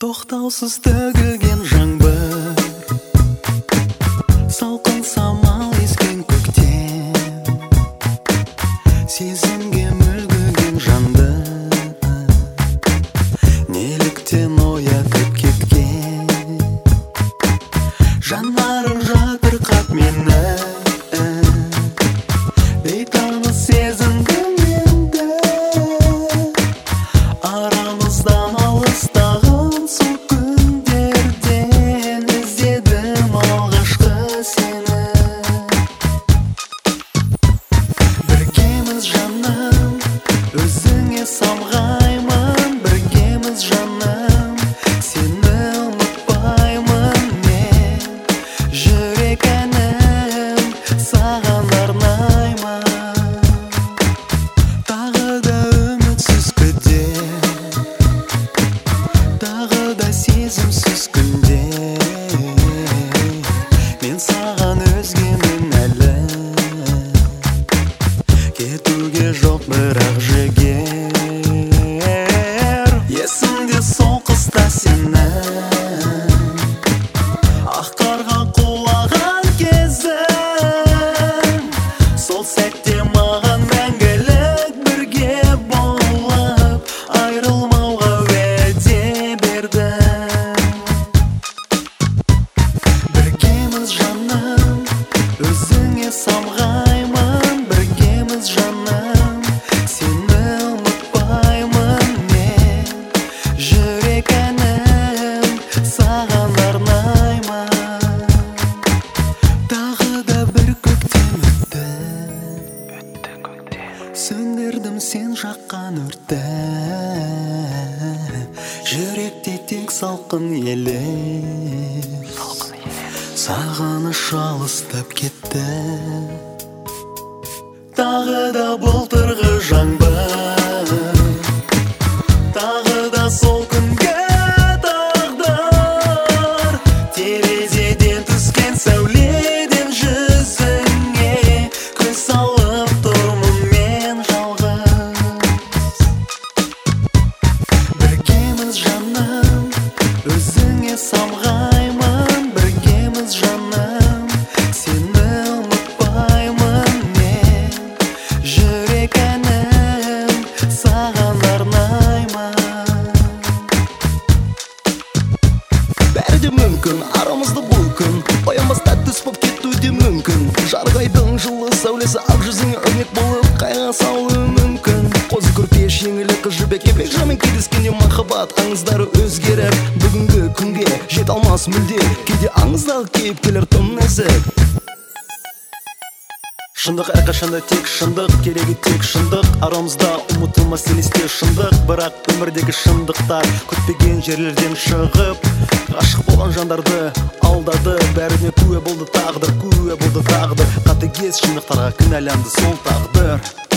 тоқтаусыз төгілген жаңбыр. Салқын самал ескен көктем. Сезімге мүлгіген жанды неліктен оятып кеткен? Жанарың жатырқап мені. Кетуге жоқ бірақ жігер есімде сол қыста сенің ақ қарға құлаған кезің. Сол сәтте маған мәңгілік бірге болып айрылмауға уәде бердің біргеміз жаным өзіңе самғаймын сен жаққан өртті. Жүректе тек салқын елес. Сағыныш алыстап кетті. Тағы да былтырғы жаңбыр мүмкін арамызда бұл күн оянбаста түс болып кетуі мүмкін жарық жылы сәулесі ақ жүзіңе өрнек болып қайға салуы мүмкін қозы көрпеш еңлі қыз жібек еңбек кездескенде махаббат аңыздары өзгеріп бүгінгі күнге жете алмас мүлде кейде аңыздағы кейіпкерлер тым нәзік. Шындық әрқашанда тек шындық керегі тек шындық. Арамызда ұмытылмас елесте шындық бірақ өмірдегі шындықтар күтпеген жерлерден шығып ғашық болған жандарды алдады. Бәріне куә болды тағдыр куә болды тағдыр. Қатыгез шындықтарға кінәланды сол тағдыр.